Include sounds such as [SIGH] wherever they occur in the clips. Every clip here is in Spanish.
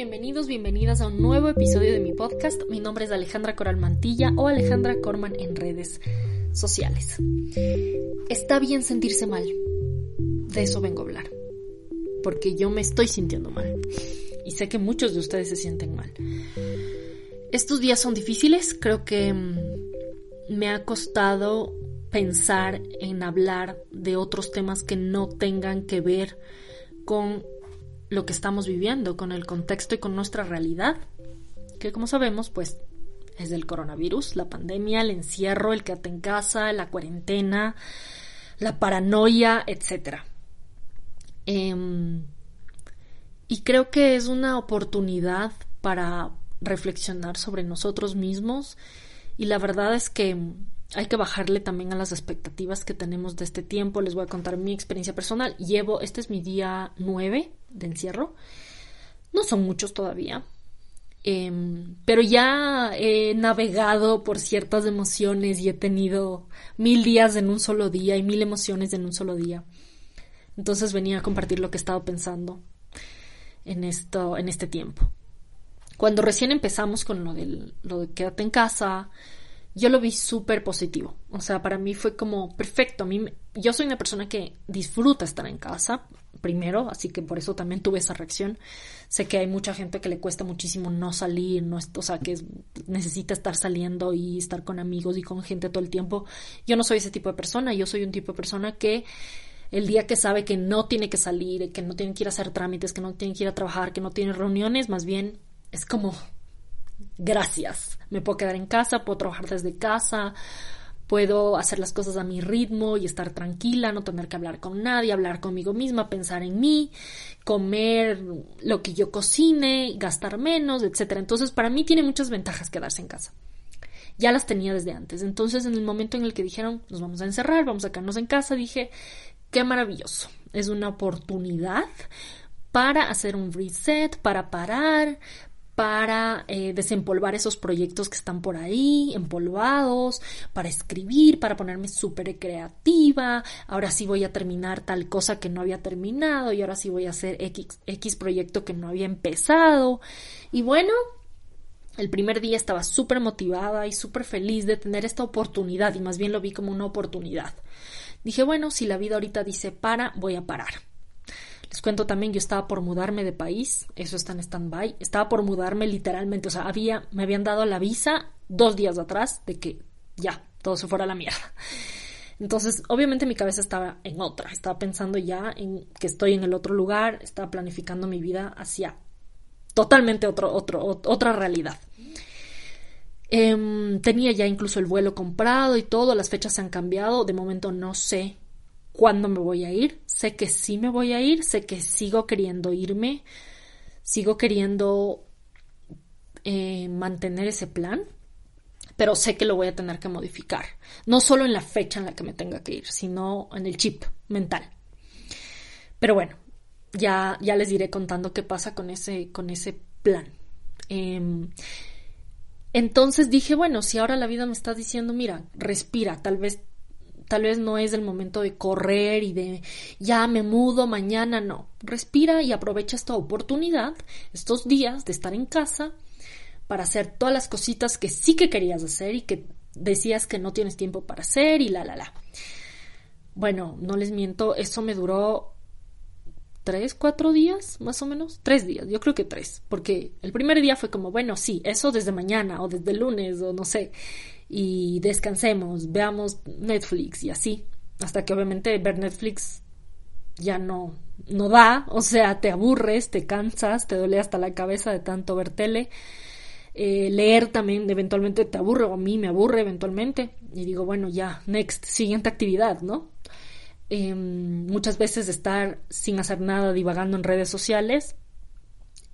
bienvenidos, bienvenidas a un nuevo episodio de mi podcast. Mi nombre es Alejandra Coral Mantilla o Alejandra Corman en redes sociales. Está bien sentirse mal. De eso vengo a hablar. Porque yo me estoy sintiendo mal. Y sé que muchos de ustedes se sienten mal. Estos días son difíciles. Creo que mm, me ha costado pensar en hablar de otros temas que no tengan que ver con lo que estamos viviendo, con el contexto y con nuestra realidad, que como sabemos, pues es del coronavirus, la pandemia, el encierro, el quédate en casa, la cuarentena, la paranoia, etc. Em, y creo que es una oportunidad para reflexionar sobre nosotros mismos y la verdad es que hay que bajarle también a las expectativas que tenemos de este tiempo. Les voy a contar mi experiencia personal. Llevo, este es mi día 9 de encierro. No son muchos todavía. Em, pero ya he navegado por ciertas emociones y he tenido mil días en un solo día y mil emociones en un solo día. Entonces venía a compartir lo que he estado pensando en esto, en este tiempo. Cuando recién empezamos con lo del, lo de quédate en casa, yo lo vi súper positivo. O sea, para mí fue como perfecto. A mí, yo soy una persona que disfruta estar en casa, primero, así que por eso también tuve esa reacción. Sé que hay mucha gente que le cuesta muchísimo no salir, no, o sea, que necesita estar saliendo y estar con amigos y con gente todo el tiempo. Yo no soy ese tipo de persona, yo soy un tipo de persona que el día que sabe que no tiene que salir, que no tiene que ir a hacer trámites, que no tiene que ir a trabajar, que no tiene reuniones, más bien es como gracias. Me puedo quedar en casa, puedo trabajar desde casa, puedo hacer las cosas a mi ritmo y estar tranquila, no tener que hablar con nadie, hablar conmigo misma, pensar en mí, comer lo que yo cocine, gastar menos, etc. Entonces, para mí tiene muchas ventajas quedarse en casa. Ya las tenía desde antes. Entonces, en el momento en el que dijeron, nos vamos a encerrar, vamos a quedarnos en casa, dije, qué maravilloso. Es una oportunidad para hacer un reset, para parar, para eh, desempolvar esos proyectos que están por ahí, empolvados, para escribir, para ponerme súper creativa, ahora sí voy a terminar tal cosa que no había terminado y ahora sí voy a hacer X, X proyecto que no había empezado. Y bueno, el primer día estaba súper motivada y súper feliz de tener esta oportunidad y más bien lo vi como una oportunidad. Dije, bueno, si la vida ahorita dice para, voy a parar. Les cuento también, yo estaba por mudarme de país, eso está en stand-by, estaba por mudarme literalmente, o sea, había, me habían dado la visa dos días atrás de que ya, todo se fuera a la mierda. Entonces, obviamente mi cabeza estaba en otra, estaba pensando ya en que estoy en el otro lugar, estaba planificando mi vida hacia totalmente otro, otro, otra realidad. Em, tenía ya incluso el vuelo comprado y todo, las fechas se han cambiado, de momento no sé cuándo me voy a ir. Sé que sí me voy a ir, sé que sigo queriendo irme, sigo queriendo eh, mantener ese plan, pero sé que lo voy a tener que modificar. No solo en la fecha en la que me tenga que ir, sino en el chip mental. Pero bueno, ya, ya les iré contando qué pasa con ese, con ese plan. Em, entonces dije, bueno, si ahora la vida me está diciendo, mira, respira, tal vez Tal vez no es el momento de correr y de ya me mudo mañana, no. Respira y aprovecha esta oportunidad, estos días de estar en casa para hacer todas las cositas que sí que querías hacer y que decías que no tienes tiempo para hacer y la, la, la. Bueno, no les miento, eso me duró tres, cuatro días, más o menos, tres días, yo creo que tres, porque el primer día fue como, bueno, sí, eso desde mañana o desde lunes o no sé, y descansemos, veamos Netflix y así, hasta que obviamente ver Netflix ya no, no da, [LAUGHS] o sea, te aburres, te cansas, te duele hasta la cabeza de tanto ver tele. Eh, leer también eventualmente te aburre, o a mí me aburre eventualmente, y digo, bueno, ya, next, siguiente actividad, ¿no? Em, muchas veces estar sin hacer nada, divagando en redes sociales,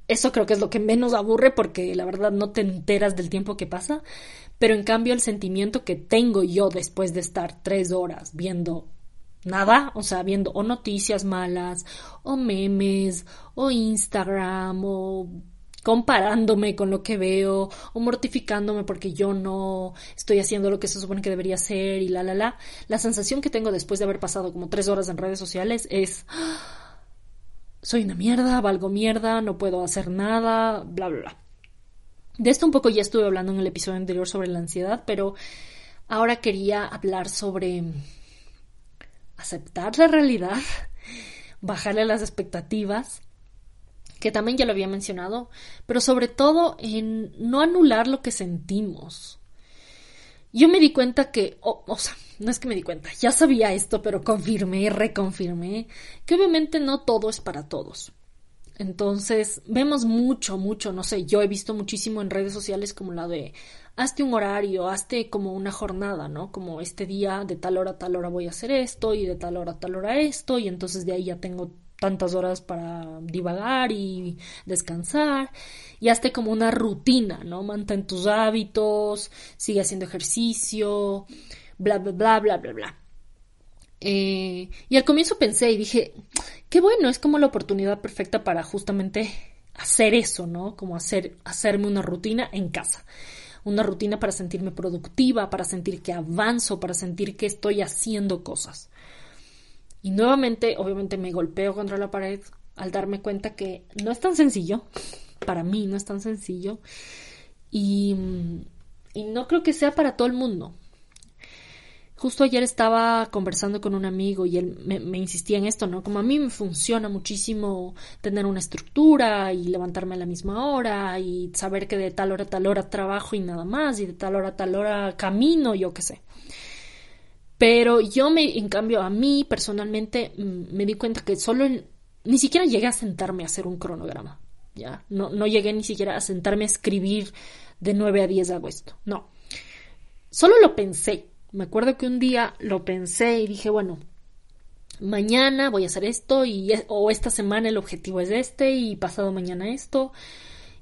eso creo que es lo que menos aburre porque la verdad no te enteras del tiempo que pasa, pero en cambio el sentimiento que tengo yo después de estar tres horas viendo nada, o sea, viendo o noticias malas, o memes, o Instagram, o comparándome con lo que veo, o mortificándome porque yo no estoy haciendo lo que se supone que debería hacer y la, la, la, la sensación que tengo después de haber pasado como tres horas en redes sociales es soy una mierda, valgo mierda, no puedo hacer nada, bla, bla, bla. De esto un poco ya estuve hablando en el episodio anterior sobre la ansiedad, pero ahora quería hablar sobre aceptar la realidad, bajarle las expectativas, que también ya lo había mencionado, pero sobre todo en no anular lo que sentimos. Yo me di cuenta que, o sea, no es que me di cuenta, ya sabía esto, pero confirmé reconfirmé que obviamente no todo es para todos. Entonces, vemos mucho, mucho, no sé, yo he visto muchísimo en redes sociales como la de hazte un horario, hazte como una jornada, ¿no? Como este día de tal hora a tal hora voy a hacer esto y de tal hora a tal hora esto y entonces de ahí ya tengo tantas horas para divagar y descansar y hazte como una rutina, ¿no? Mantén tus hábitos, sigue haciendo ejercicio, bla, bla, bla, bla, bla, bla. Eh, y al comienzo pensé y dije, qué bueno, es como la oportunidad perfecta para justamente hacer eso, ¿no? Como hacer, hacerme una rutina en casa. Una rutina para sentirme productiva, para sentir que avanzo, para sentir que estoy haciendo cosas. Y nuevamente, obviamente, me golpeo contra la pared al darme cuenta que no es tan sencillo. Para mí no es tan sencillo. Y, y no creo que sea para todo el mundo. Justo ayer estaba conversando con un amigo y él me, insistía en esto, ¿no? Como a mí me funciona muchísimo tener una estructura y levantarme a la misma hora y saber que de tal hora a tal hora trabajo y nada más y de tal hora a tal hora camino, yo qué sé. Pero yo me, en cambio, a mí personalmente mm, me di cuenta que solo ni siquiera llegué a sentarme a hacer un cronograma, ¿ya? No, no llegué ni siquiera a sentarme a escribir de 9 a 10 hago esto, no. Solo lo pensé, me acuerdo que un día lo pensé y dije, bueno, mañana voy a hacer esto y o esta semana el objetivo es este y pasado mañana esto.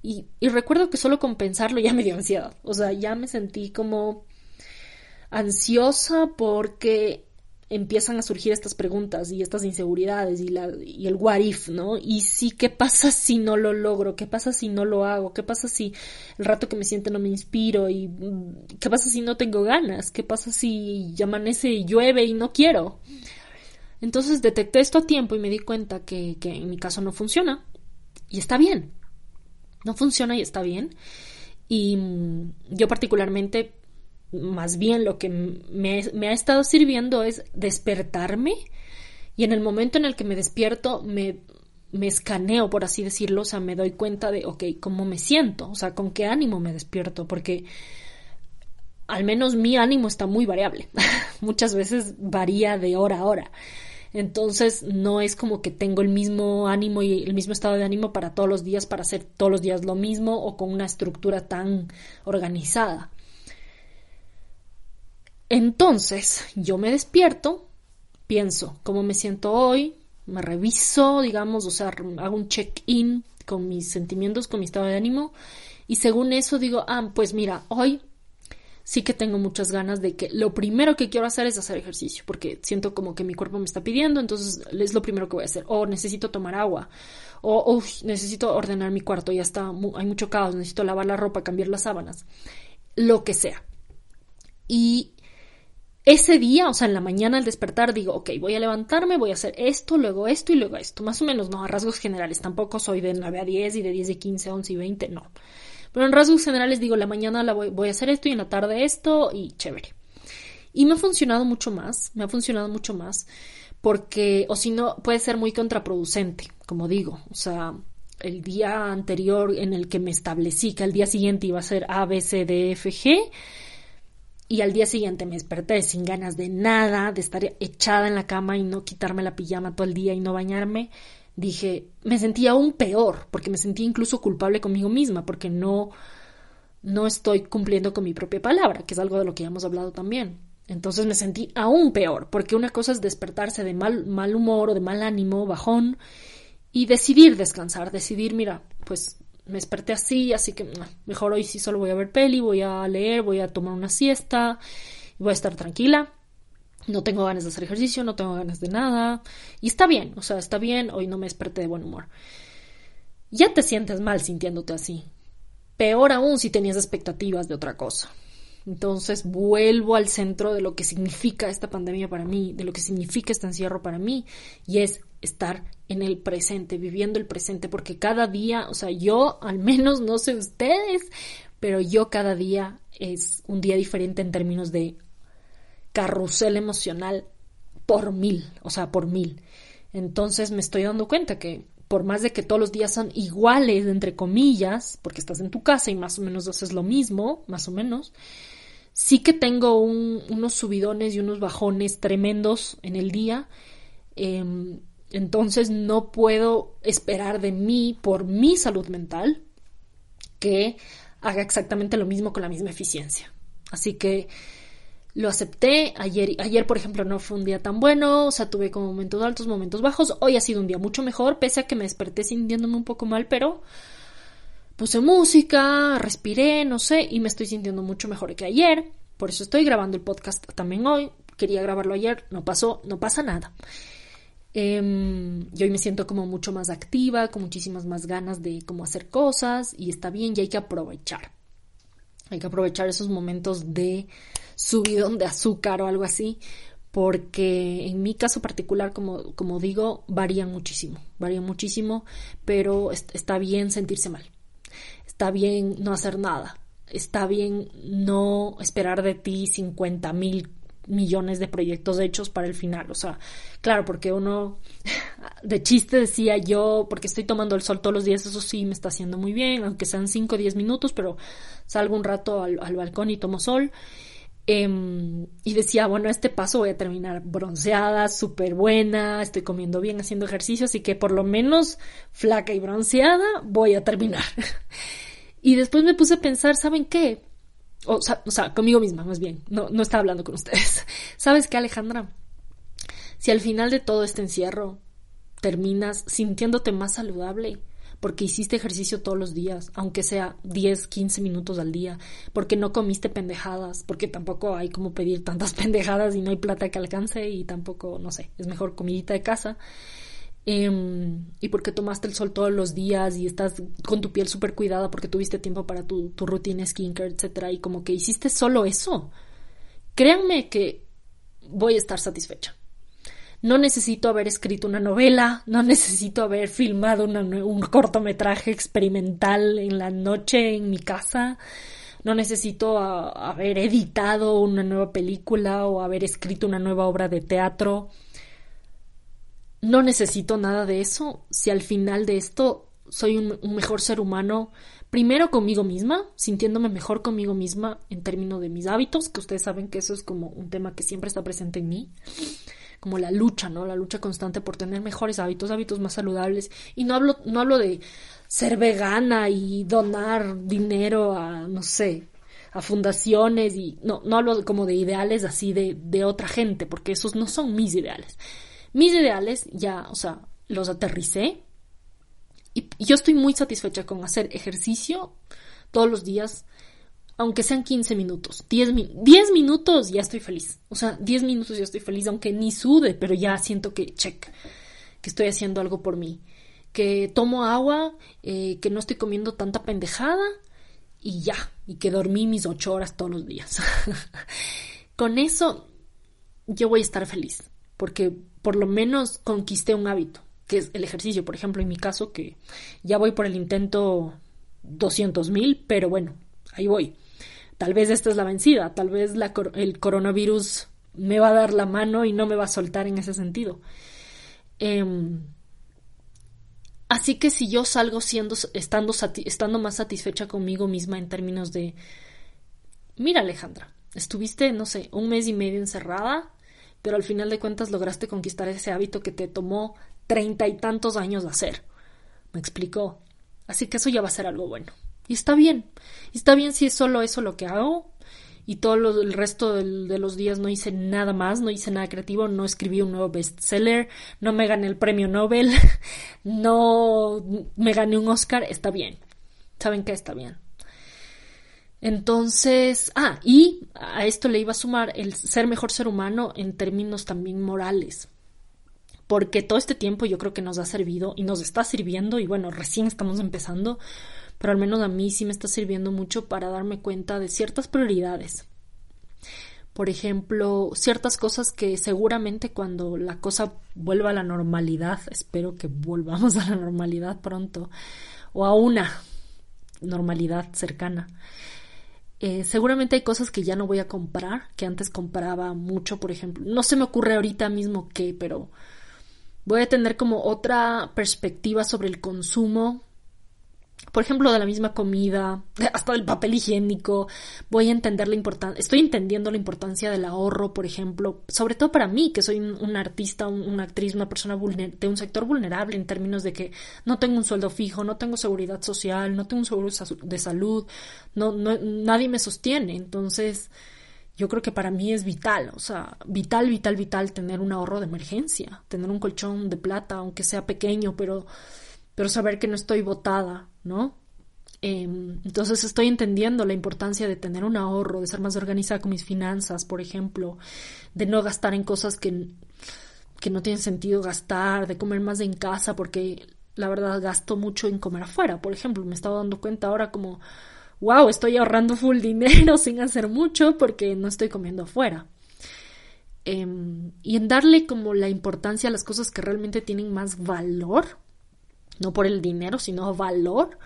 Y, y recuerdo que solo con pensarlo ya me dio ansiedad. O sea, ya me sentí como ansiosa porque empiezan a surgir estas preguntas y estas inseguridades y, la, y el what if, ¿no? Y sí, ¿qué pasa si no lo logro? ¿Qué pasa si no lo hago? ¿Qué pasa si el rato que me siento no me inspiro? ¿Y mm, qué pasa si no tengo ganas? ¿Qué pasa si amanece y llueve y no quiero? Entonces detecté esto a tiempo y me di cuenta que, que en mi caso no funciona. Y está bien. No funciona y está bien. Y mm, yo particularmente más bien lo que me, ha estado sirviendo es despertarme y en el momento en el que me despierto me, me escaneo, por así decirlo, o sea, me doy cuenta de, ok, cómo me siento, o sea, con qué ánimo me despierto, porque al menos mi ánimo está muy variable, [LAUGHS] muchas veces varía de hora a hora. Entonces no es como que tengo el mismo ánimo y el mismo estado de ánimo para todos los días, para hacer todos los días lo mismo o con una estructura tan organizada. Entonces, yo me despierto, pienso cómo me siento hoy, me reviso, digamos, o sea, hago un check-in con mis sentimientos, con mi estado de ánimo, y según eso digo, ah, pues mira, hoy sí que tengo muchas ganas de que lo primero que quiero hacer es hacer ejercicio, porque siento como que mi cuerpo me está pidiendo, entonces es lo primero que voy a hacer. O necesito tomar agua, o necesito ordenar mi cuarto, ya está, hay mucho caos, necesito lavar la ropa, cambiar las sábanas, lo que sea. Y ese día, o sea, en la mañana al despertar, digo, ok, voy a levantarme, voy a hacer esto, luego esto y luego esto. Más o menos, no, a rasgos generales. Tampoco soy de 9 a 10 y de 10 a 15, 11 y 20, no. Pero en rasgos generales digo, la mañana la voy, a hacer esto y en la tarde esto y chévere. Y me ha funcionado mucho más, me ha funcionado mucho más porque, o si no, puede ser muy contraproducente, como digo. O sea, el día anterior en el que me establecí que al día siguiente iba a ser A, B, C, D, F, G, y al día siguiente me desperté sin ganas de nada, de estar echada en la cama y no quitarme la pijama todo el día y no bañarme, dije, me sentí aún peor, porque me sentí incluso culpable conmigo misma, porque no, no estoy cumpliendo con mi propia palabra, que es algo de lo que ya hemos hablado también. Entonces me sentí aún peor, porque una cosa es despertarse de mal, mal humor o de mal ánimo, bajón, y decidir descansar, decidir, mira, pues me desperté así, así que mejor hoy sí solo voy a ver peli, voy a leer, voy a tomar una siesta, voy a estar tranquila. No tengo ganas de hacer ejercicio, no tengo ganas de nada. Y está bien, o sea, está bien, hoy no me desperté de buen humor. Ya te sientes mal sintiéndote así. Peor aún si tenías expectativas de otra cosa. Entonces vuelvo al centro de lo que significa esta pandemia para mí, de lo que significa este encierro para mí, y es estar en el presente, viviendo el presente, porque cada día, o sea, yo al menos no sé ustedes, pero yo cada día es un día diferente en términos de carrusel emocional por mil, o sea, por mil. Entonces me estoy dando cuenta que por más de que todos los días son iguales, entre comillas, porque estás en tu casa y más o menos haces lo mismo, más o menos, sí que tengo unos subidones y unos bajones tremendos en el día. Em, entonces no puedo esperar de mí, por mi salud mental, que haga exactamente lo mismo con la misma eficiencia. Así que lo acepté. Ayer, ayer, por ejemplo, no fue un día tan bueno, o sea, tuve como momentos altos, momentos bajos. Hoy ha sido un día mucho mejor, pese a que me desperté sintiéndome un poco mal, pero puse música, respiré, no sé, y me estoy sintiendo mucho mejor que ayer. Por eso estoy grabando el podcast también hoy. Quería grabarlo ayer, no pasó, no pasa nada. Eh, y hoy me siento como mucho más activa, con muchísimas más ganas de cómo hacer cosas y está bien y hay que aprovechar. Hay que aprovechar esos momentos de subidón de azúcar o algo así, porque en mi caso particular, como, como digo, varían muchísimo, varían muchísimo, pero está bien sentirse mal, está bien no hacer nada, está bien no esperar de ti 50 mil millones de proyectos hechos para el final. O sea, claro, porque uno [LAUGHS] de chiste decía yo, porque estoy tomando el sol todos los días, eso sí me está haciendo muy bien, aunque sean 5 o 10 minutos, pero salgo un rato al, balcón y tomo sol. Em, y decía, bueno, este paso voy a terminar bronceada, súper buena, estoy comiendo bien, haciendo ejercicio, así que por lo menos flaca y bronceada voy a terminar. [LAUGHS] y después me puse a pensar, ¿saben qué? O sea, conmigo misma, más bien. No, no estaba hablando con ustedes. [LAUGHS] ¿Sabes qué, Alejandra? Si al final de todo este encierro terminas sintiéndote más saludable, porque hiciste ejercicio todos los días, aunque sea 10, 15 minutos al día, porque no comiste pendejadas, porque tampoco hay como pedir tantas [LAUGHS] pendejadas y no hay plata que alcance y tampoco, no sé, es mejor comidita de casa. Em, y porque tomaste el sol todos los días y estás con tu piel súper cuidada porque tuviste tiempo para tu, tu rutina skincare, etcétera, y como que hiciste solo eso, créanme que voy a estar satisfecha. No necesito haber escrito una novela, no necesito haber filmado un cortometraje experimental en la noche en mi casa, no necesito haber editado una nueva película o haber escrito una nueva obra de teatro no necesito nada de eso si al final de esto soy un, mejor ser humano, primero conmigo misma, sintiéndome mejor conmigo misma en términos de mis hábitos, que ustedes saben que eso es como un tema que siempre está presente en mí, como la lucha, ¿no? La lucha constante por tener mejores hábitos, hábitos más saludables. Y no hablo, no hablo de ser vegana y donar dinero a, no sé, a fundaciones y no, no hablo como de ideales así de, de otra gente, porque esos no son mis ideales. Mis ideales ya, o sea, los aterricé y yo estoy muy satisfecha con hacer ejercicio todos los días, aunque sean 15 minutos, 10, 10 minutos ya estoy feliz. O sea, 10 minutos ya estoy feliz, aunque ni sude, pero ya siento que, check, que estoy haciendo algo por mí. Que tomo agua, eh, que no estoy comiendo tanta pendejada y ya, y que dormí mis 8 horas todos los días. [LAUGHS] con eso yo voy a estar feliz, porque por lo menos conquisté un hábito, que es el ejercicio. Por ejemplo, en mi caso, que ya voy por el intento 200 mil, pero bueno, ahí voy. Tal vez esta es la vencida, tal vez el coronavirus me va a dar la mano y no me va a soltar en ese sentido. Em, así que si yo salgo siendo, estando, estando más satisfecha conmigo misma en términos de, mira Alejandra, estuviste, no sé, un mes y medio encerrada, pero al final de cuentas lograste conquistar ese hábito que te tomó treinta y tantos años de hacer. Me explicó. Así que eso ya va a ser algo bueno. Y está bien. Y está bien si es solo eso lo que hago. Y todo el resto de los días no hice nada más, no hice nada creativo, no escribí un nuevo bestseller, no me gané el premio Nobel, [LAUGHS] no me gané un Oscar, está bien. ¿Saben qué? Está bien. Entonces, ah, y a esto le iba a sumar el ser mejor ser humano en términos también morales. Porque todo este tiempo yo creo que nos ha servido y nos está sirviendo, y bueno, recién estamos empezando, pero al menos a mí sí me está sirviendo mucho para darme cuenta de ciertas prioridades. Por ejemplo, ciertas cosas que seguramente cuando la cosa vuelva a la normalidad, espero que volvamos [LAUGHS] a la normalidad pronto, o a una normalidad cercana, eh, seguramente hay cosas que ya no voy a comprar, que antes compraba mucho, por ejemplo. No se me ocurre ahorita mismo qué, pero voy a tener como otra perspectiva sobre el consumo por ejemplo, de la misma comida, hasta del papel higiénico, voy a entender la importancia, estoy entendiendo la importancia del ahorro, por ejemplo, sobre todo para mí, que soy un, artista, una actriz, una persona de un sector vulnerable en términos de que no tengo un sueldo fijo, no tengo seguridad social, no tengo un seguro de salud, no, no, nadie me sostiene, entonces yo creo que para mí es vital, o sea, vital, vital, vital tener un ahorro de emergencia, tener un colchón de plata, aunque sea pequeño, pero pero saber que no estoy botada, ¿no? Em, entonces estoy entendiendo la importancia de tener un ahorro, de ser más organizada con mis finanzas, por ejemplo, de no gastar en cosas que, que no tienen sentido gastar, de comer más en casa, porque la verdad gasto mucho en comer afuera, por ejemplo, me estaba dando cuenta ahora como, wow, estoy ahorrando full dinero [LAUGHS] sin hacer mucho porque no estoy comiendo afuera. Em, y en darle como la importancia a las cosas que realmente tienen más valor, no por el dinero, sino valor,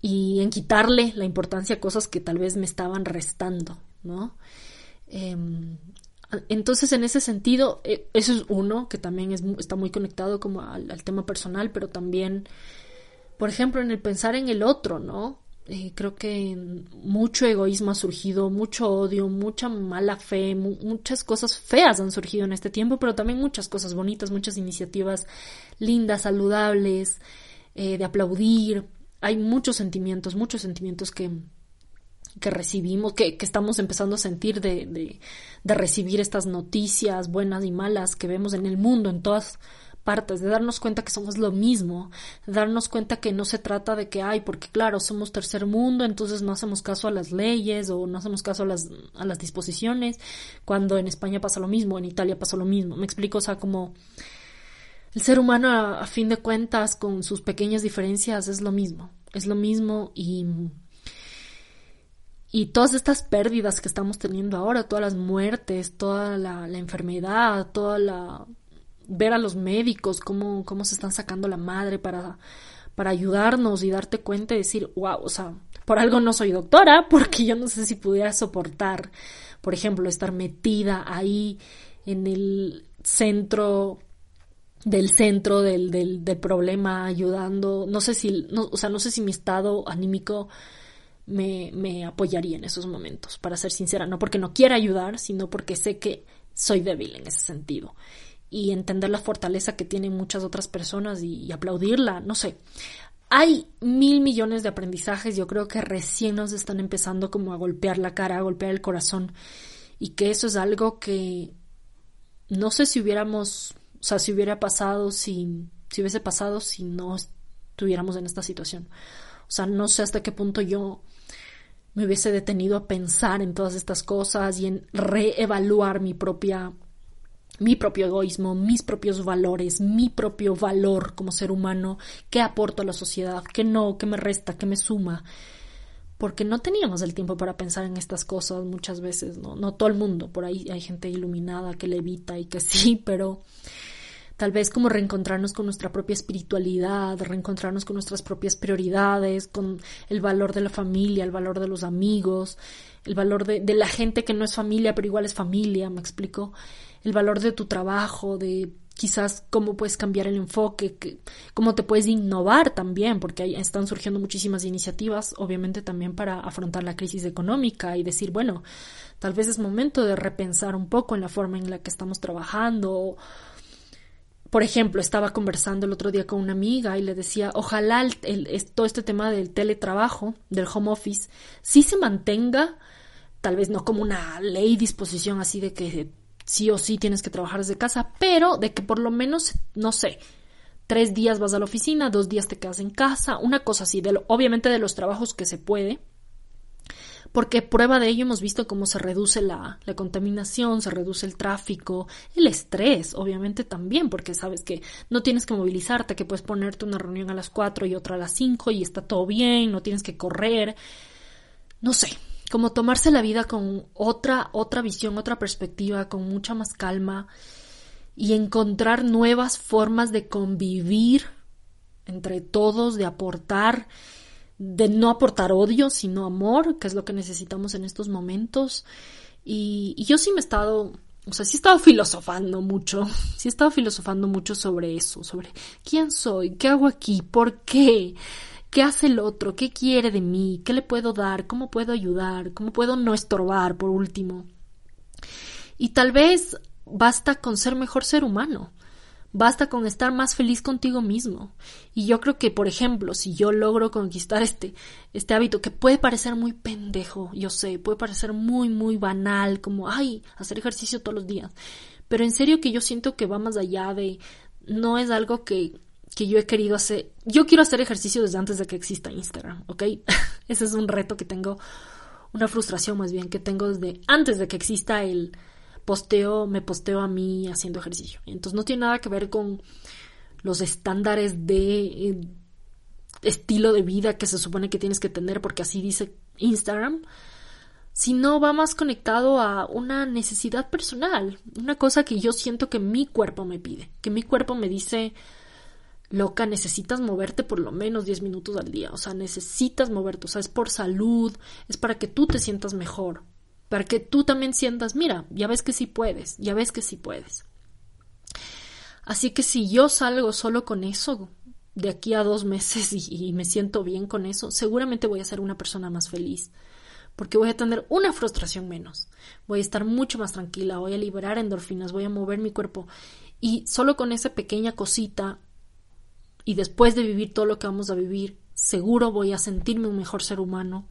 y en quitarle la importancia a cosas que tal vez me estaban restando, ¿no? Em, entonces, en ese sentido, e, eso es uno que también es, está muy conectado como al, tema personal, pero también, por ejemplo, en el pensar en el otro, ¿no? Eh, creo que mucho egoísmo ha surgido, mucho odio, mucha mala fe, muchas cosas feas han surgido en este tiempo, pero también muchas cosas bonitas, muchas iniciativas lindas, saludables, eh, de aplaudir. Hay muchos sentimientos, muchos sentimientos que, que recibimos, que, que, estamos empezando a sentir de, de, de recibir estas noticias buenas y malas que vemos en el mundo, en todas partes, de darnos cuenta que somos lo mismo, darnos cuenta que no se trata de que, ay, porque claro, somos tercer mundo, entonces no hacemos caso a las leyes o no hacemos caso a las, a las disposiciones, cuando en España pasa lo mismo, en Italia pasa lo mismo. Me explico, o sea, como el ser humano a, fin de cuentas, con sus pequeñas diferencias, es lo mismo, es lo mismo y y todas estas pérdidas que estamos teniendo ahora, todas las muertes, toda la enfermedad, toda la, ver a los médicos, cómo, cómo se están sacando la madre para, para ayudarnos y darte cuenta y decir, wow, o sea, por algo no soy doctora, porque yo no sé si pudiera soportar, por ejemplo, estar metida ahí en el centro del centro del, del, del problema ayudando. No sé si no, o sea no sé si mi estado anímico me, me apoyaría en esos momentos para ser sincera. No porque no quiera ayudar sino porque sé que soy débil en ese sentido y entender la fortaleza que tienen muchas otras personas y, aplaudirla, no sé. Hay mil millones de aprendizajes, yo creo que recién nos están empezando como a golpear la cara, a golpear el corazón y que eso es algo que no sé si hubiéramos, o sea, si hubiera pasado, si, si hubiese pasado si no estuviéramos en esta situación. O sea, no sé hasta qué punto yo me hubiese detenido a pensar en todas estas cosas y en reevaluar mi propia mi propio egoísmo, mis propios valores, mi propio valor como ser humano, qué aporto a la sociedad, qué no, qué me resta, qué me suma. Porque no teníamos el tiempo para pensar en estas cosas muchas veces, ¿no? No todo el mundo, por ahí hay gente iluminada que levita y que [LAUGHS] sí, pero tal vez como reencontrarnos con nuestra propia espiritualidad, reencontrarnos con nuestras propias prioridades, con el valor de la familia, el valor de los amigos, el valor de, de la gente que no es familia, pero igual es familia, me explico el valor de tu trabajo, de quizás cómo puedes cambiar el enfoque, que, cómo te puedes innovar también, porque ahí están surgiendo muchísimas iniciativas, obviamente también para afrontar la crisis económica y decir, bueno, tal vez es momento de repensar un poco en la forma en la que estamos trabajando. Por ejemplo, estaba conversando el otro día con una amiga y le decía, ojalá el, todo este tema del teletrabajo, del home office, sí se mantenga, tal vez no como una ley, disposición así de que sí o sí tienes que trabajar desde casa, pero de que por lo menos, no sé, tres días vas a la oficina, dos días te quedas en casa, una cosa así, de obviamente de los trabajos que se puede, porque prueba de ello hemos visto cómo se reduce la, la, contaminación, se reduce el tráfico, el estrés, obviamente también, porque sabes que no tienes que movilizarte, que puedes ponerte una reunión a las cuatro y otra a las cinco y está todo bien, no tienes que correr, no sé, como tomarse la vida con otra, otra visión, otra perspectiva, con mucha más calma y encontrar nuevas formas de convivir entre todos, de aportar, de no aportar odio, sino amor, que es lo que necesitamos en estos momentos. Y, y yo sí me he estado, o sea, sí he estado filosofando mucho, sí he estado filosofando mucho sobre eso, sobre quién soy, qué hago aquí, por qué, qué hace el otro, qué quiere de mí, qué le puedo dar, cómo puedo ayudar, cómo puedo no estorbar, por último. Y tal vez basta con ser mejor ser humano. Basta con estar más feliz contigo mismo. Y yo creo que, por ejemplo, si yo logro conquistar este, este hábito que puede parecer muy pendejo, yo sé, puede parecer muy, muy banal, como, ay, hacer ejercicio todos los días. Pero en serio que yo siento que va más allá de, no es algo que, que yo he querido hacer. Yo quiero hacer ejercicio desde antes de que exista Instagram, ¿ok? [LAUGHS] Ese es un reto que tengo, una frustración más bien que tengo desde antes de que exista el, posteo, me posteo a mí haciendo ejercicio. Entonces no tiene nada que ver con los estándares de eh, estilo de vida que se supone que tienes que tener porque así dice Instagram, sino va más conectado a una necesidad personal, una cosa que yo siento que mi cuerpo me pide, que mi cuerpo me dice, loca, necesitas moverte por lo menos 10 minutos al día, o sea, necesitas moverte, o sea, es por salud, es para que tú te sientas mejor, para que tú también sientas, mira, ya ves que sí puedes, ya ves que sí puedes. Así que si yo salgo solo con eso de aquí a dos meses [LAUGHS] y, me siento bien con eso, seguramente voy a ser una persona más feliz, porque voy a tener una frustración menos, voy a estar mucho más tranquila, voy a liberar endorfinas, voy a mover mi cuerpo y solo con esa pequeña cosita y después de vivir todo lo que vamos a vivir, seguro voy a sentirme un mejor ser humano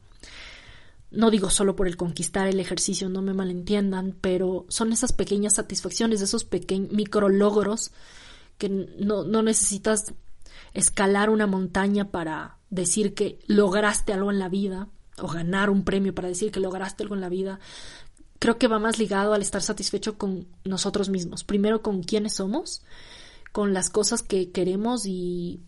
no digo solo por el conquistar el ejercicio, no me malentiendan, pero son esas pequeñas satisfacciones, esos pequeños micrologros que no, no necesitas escalar una montaña para decir que lograste algo en la vida o ganar un premio para decir que lograste algo en la vida. Creo que va más ligado al estar satisfecho con nosotros mismos. Primero con quiénes somos, con las cosas que queremos y,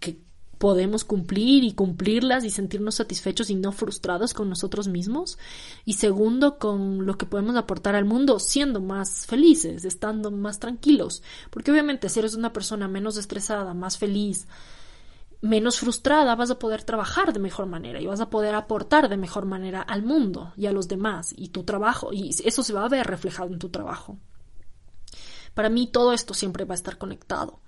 que podemos cumplir y cumplirlas y sentirnos satisfechos y no frustrados con nosotros mismos. Y segundo, con lo que podemos aportar al mundo siendo más felices, estando más tranquilos. Porque obviamente si eres una persona menos estresada, más feliz, menos frustrada, vas a poder trabajar de mejor manera y vas a poder aportar de mejor manera al mundo y a los demás y tu trabajo. Y eso se va a ver reflejado en tu trabajo. Para mí todo esto siempre va a estar conectado.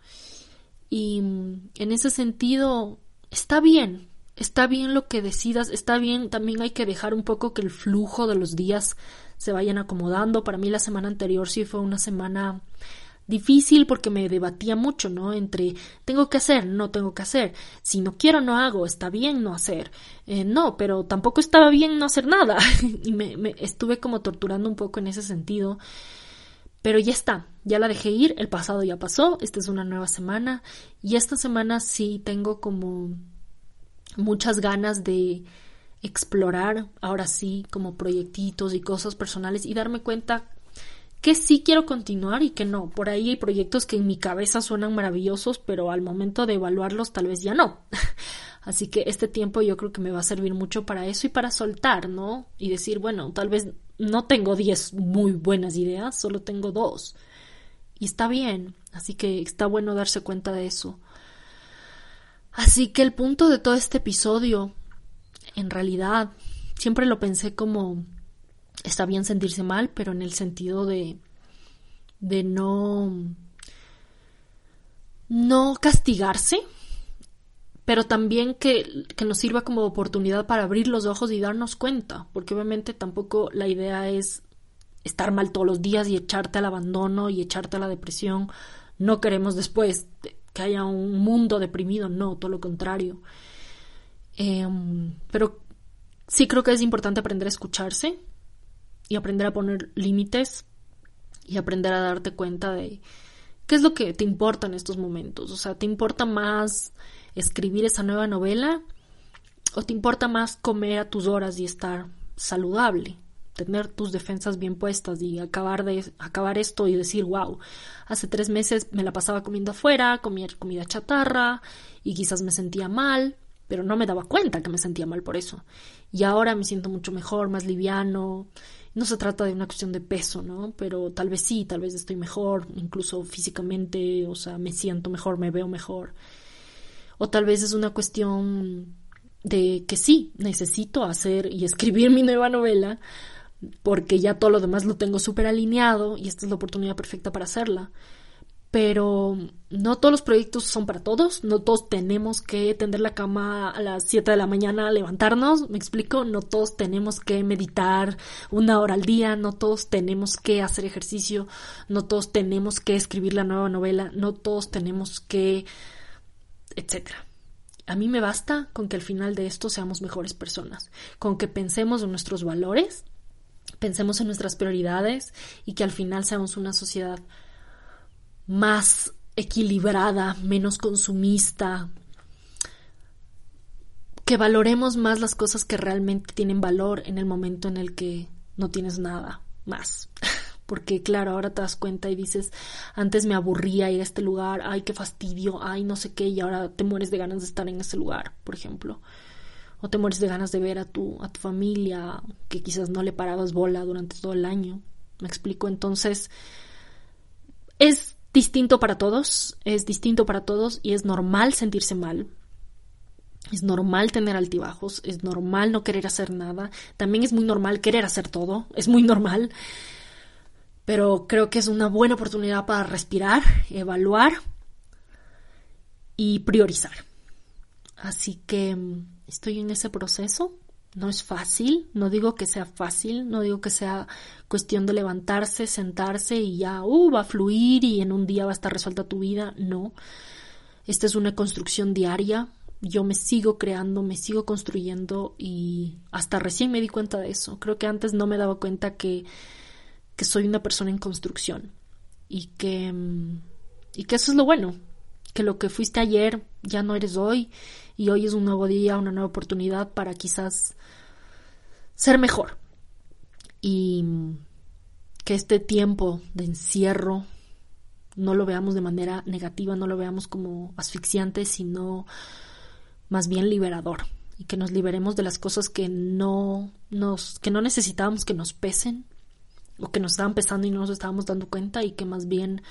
Y en ese sentido, está bien, está bien lo que decidas, está bien, también hay que dejar un poco que el flujo de los días se vayan acomodando. Para mí la semana anterior sí fue una semana difícil porque me debatía mucho, ¿no? Entre tengo que hacer, no tengo que hacer, si no quiero no hago, está bien no hacer, eh, no, pero tampoco estaba bien no hacer nada. [LAUGHS] Y me, me estuve como torturando un poco en ese sentido. Pero ya está, ya la dejé ir, el pasado ya pasó, esta es una nueva semana y esta semana sí tengo como muchas ganas de explorar, ahora sí, como proyectitos y cosas personales y darme cuenta que sí quiero continuar y que no. Por ahí hay proyectos que en mi cabeza suenan maravillosos, pero al momento de evaluarlos tal vez ya no. [LAUGHS] Así que este tiempo yo creo que me va a servir mucho para eso y para soltar, ¿no? Y decir, bueno, tal vez no tengo 10 muy buenas ideas, solo tengo dos. Y está bien, así que está bueno darse cuenta de eso. Así que el punto de todo este episodio, en realidad, siempre lo pensé como está bien sentirse mal, pero en el sentido de de no no castigarse, pero también que, que, nos sirva como oportunidad para abrir los ojos y darnos cuenta, porque obviamente tampoco la idea es estar mal todos los días y echarte al abandono y echarte a la depresión. No queremos después que haya un mundo deprimido, no, todo lo contrario. Em, pero sí creo que es importante aprender a escucharse y aprender a poner límites y aprender a darte cuenta de qué es lo que te importa en estos momentos. O sea, ¿te importa más escribir esa nueva novela? ¿O te importa más comer a tus horas y estar saludable? Tener tus defensas bien puestas y acabar, de, acabar esto y decir, wow, hace tres meses me la pasaba comiendo afuera, comía comida chatarra y quizás me sentía mal, pero no me daba cuenta que me sentía mal por eso. Y ahora me siento mucho mejor, más liviano. No se trata de una cuestión de peso, ¿no? Pero tal vez sí, tal vez estoy mejor, incluso físicamente, o sea, me siento mejor, me veo mejor. O tal vez es una cuestión de que sí, necesito hacer y escribir mi nueva novela porque ya todo lo demás lo tengo súper alineado y esta es la oportunidad perfecta para hacerla. Pero no todos los proyectos son para todos, no todos tenemos que tender la cama a las 7 de la mañana, levantarnos, me explico, no todos tenemos que meditar una hora al día, no todos tenemos que hacer ejercicio, no todos tenemos que escribir la nueva novela, no todos tenemos que, etcétera. A mí me basta con que al final de esto seamos mejores personas, con que pensemos en nuestros valores pensemos en nuestras prioridades y que al final seamos una sociedad más equilibrada, menos consumista, que valoremos más las cosas que realmente tienen valor en el momento en el que no tienes nada más. [LAUGHS] Porque claro, ahora te das cuenta y dices, antes me aburría ir a este lugar, ay, qué fastidio, ay, no sé qué, y ahora te mueres de ganas de estar en ese lugar, por ejemplo o te mueres de ganas de ver a tu, a tu familia que quizás no le parabas bola durante todo el año. Me explico. Entonces, es distinto para todos, es distinto para todos y es normal sentirse mal. Es normal tener altibajos, es normal no querer hacer nada, también es muy normal querer hacer todo, es muy normal, pero creo que es una buena oportunidad para respirar, evaluar y priorizar. Así que estoy en ese proceso. No es fácil, no digo que sea fácil, no digo que sea cuestión de levantarse, sentarse y ya, uh, va a fluir y en un día va a estar resuelta tu vida. No. Esta es una construcción diaria. Yo me sigo creando, me sigo construyendo y hasta recién me di cuenta de eso. Creo que antes no me daba cuenta que, que soy una persona en construcción y que, y que eso es lo bueno, que lo que fuiste ayer ya no eres hoy y hoy es un nuevo día, una nueva oportunidad para quizás ser mejor. Y que este tiempo de encierro no lo veamos de manera negativa, no lo veamos como asfixiante, sino más bien liberador y que nos liberemos de las cosas que no nos que no necesitábamos que nos pesen o que nos estaban pesando y no nos estábamos dando cuenta y que más bien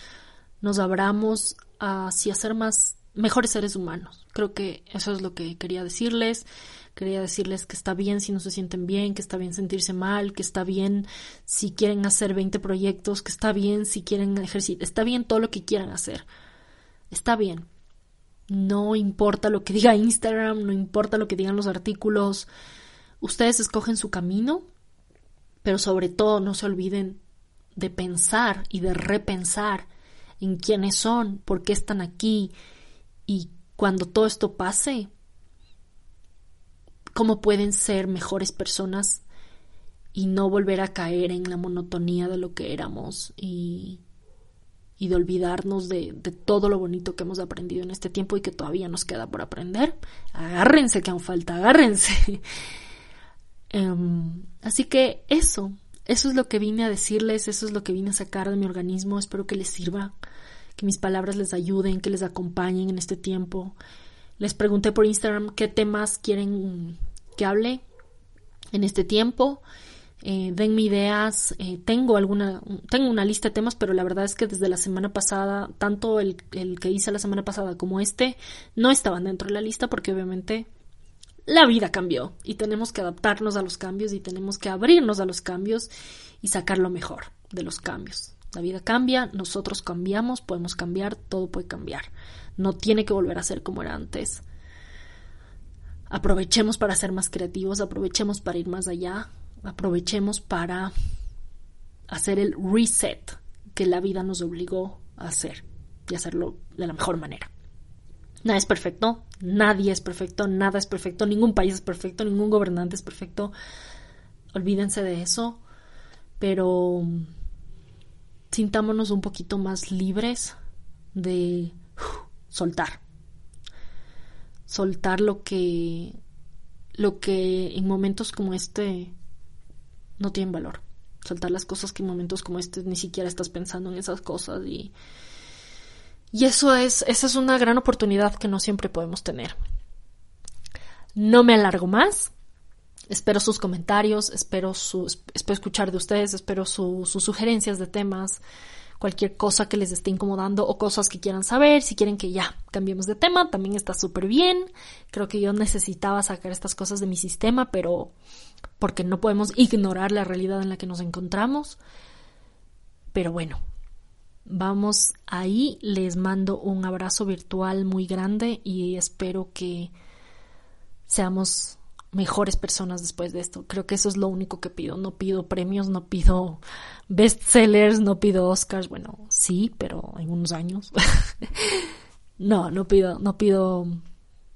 nos abramos hacia ser más mejores seres humanos. Creo que eso es lo que quería decirles. Quería decirles que está bien si no se sienten bien, que está bien sentirse mal, que está bien si quieren hacer 20 proyectos, que está bien si quieren ejercitar, está bien todo lo que quieran hacer. Está bien. No importa lo que diga Instagram, no importa lo que digan los artículos. Ustedes escogen su camino, pero sobre todo no se olviden de pensar y de repensar en quiénes son, por qué están aquí, y cuando todo esto pase, cómo pueden ser mejores personas y no volver a caer en la monotonía de lo que éramos y, y de olvidarnos de, de, todo lo bonito que hemos aprendido en este tiempo y que todavía nos queda por aprender. Agárrense que aún falta, agárrense. um, [LAUGHS] así que eso, eso es lo que vine a decirles, eso es lo que vine a sacar de mi organismo, espero que les sirva que mis palabras les ayuden, que les acompañen en este tiempo. Les pregunté por Instagram qué temas quieren que hable en este tiempo. Eh, denme ideas. Eh, tengo alguna, tengo una lista de temas, pero la verdad es que desde la semana pasada, tanto el, el que hice la semana pasada como este, no estaban dentro de la lista porque obviamente la vida cambió y tenemos que adaptarnos a los cambios y tenemos que abrirnos a los cambios y sacar lo mejor de los cambios. La vida cambia, nosotros cambiamos, podemos cambiar, todo puede cambiar. No tiene que volver a ser como era antes. Aprovechemos para ser más creativos, aprovechemos para ir más allá, aprovechemos para hacer el reset que la vida nos obligó a hacer y hacerlo de la mejor manera. Nada es perfecto, nadie es perfecto, nada es perfecto, ningún país es perfecto, ningún gobernante es perfecto. Olvídense de eso, pero sintámonos un poquito más libres de soltar. Soltar lo que lo que en momentos como este no tienen valor. Soltar las cosas que en momentos como este ni siquiera estás pensando en esas cosas y y eso es esa es una gran oportunidad que no siempre podemos tener. No me alargo más. Espero sus comentarios, espero, espero escuchar de ustedes, espero sus sugerencias de temas, cualquier cosa que les esté incomodando o cosas que quieran saber. Si quieren que ya cambiemos de tema, también está súper bien. Creo que yo necesitaba sacar estas cosas de mi sistema, pero porque no podemos ignorar la realidad en la que nos encontramos. Pero bueno, vamos ahí. Les mando un abrazo virtual muy grande y espero que seamos mejores personas después de esto. Creo que eso es lo único que pido. No pido premios, no pido bestsellers, no pido Oscars. Bueno, sí, pero en unos años. [LAUGHS] no, no pido, no pido,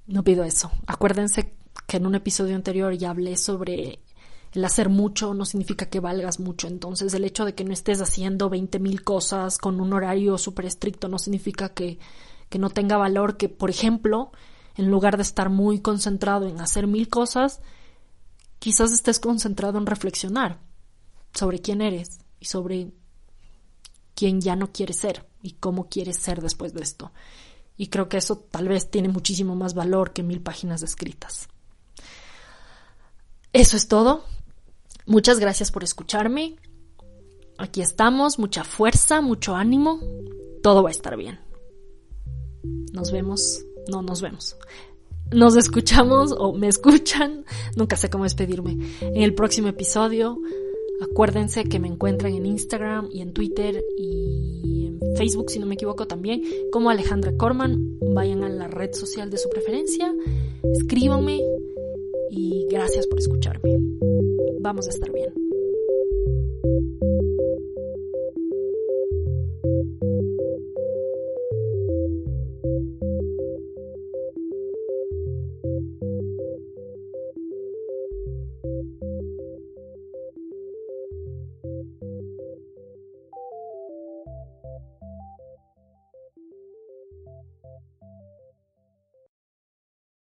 no pido eso. Acuérdense que en un episodio anterior ya hablé sobre el hacer mucho no significa que valgas mucho. Entonces, el hecho de que no estés haciendo 20 mil cosas con un horario súper estricto no significa que, que no tenga valor. Que, por ejemplo, en lugar de estar muy concentrado en hacer mil cosas, quizás estés concentrado en reflexionar sobre quién eres y sobre quién ya no quieres ser y cómo quieres ser después de esto. Y creo que eso tal vez tiene muchísimo más valor que mil páginas escritas. Eso es todo. Muchas gracias por escucharme. Aquí estamos, mucha fuerza, mucho ánimo. Todo va a estar bien. Nos vemos no nos vemos. Nos escuchamos o me escuchan, nunca sé cómo despedirme, en el próximo episodio. Acuérdense que me encuentran en Instagram y en Twitter y en Facebook, si no me equivoco, también, como Alejandra Corman. Vayan a la red social de su preferencia, escríbanme y gracias por escucharme. Vamos a estar bien.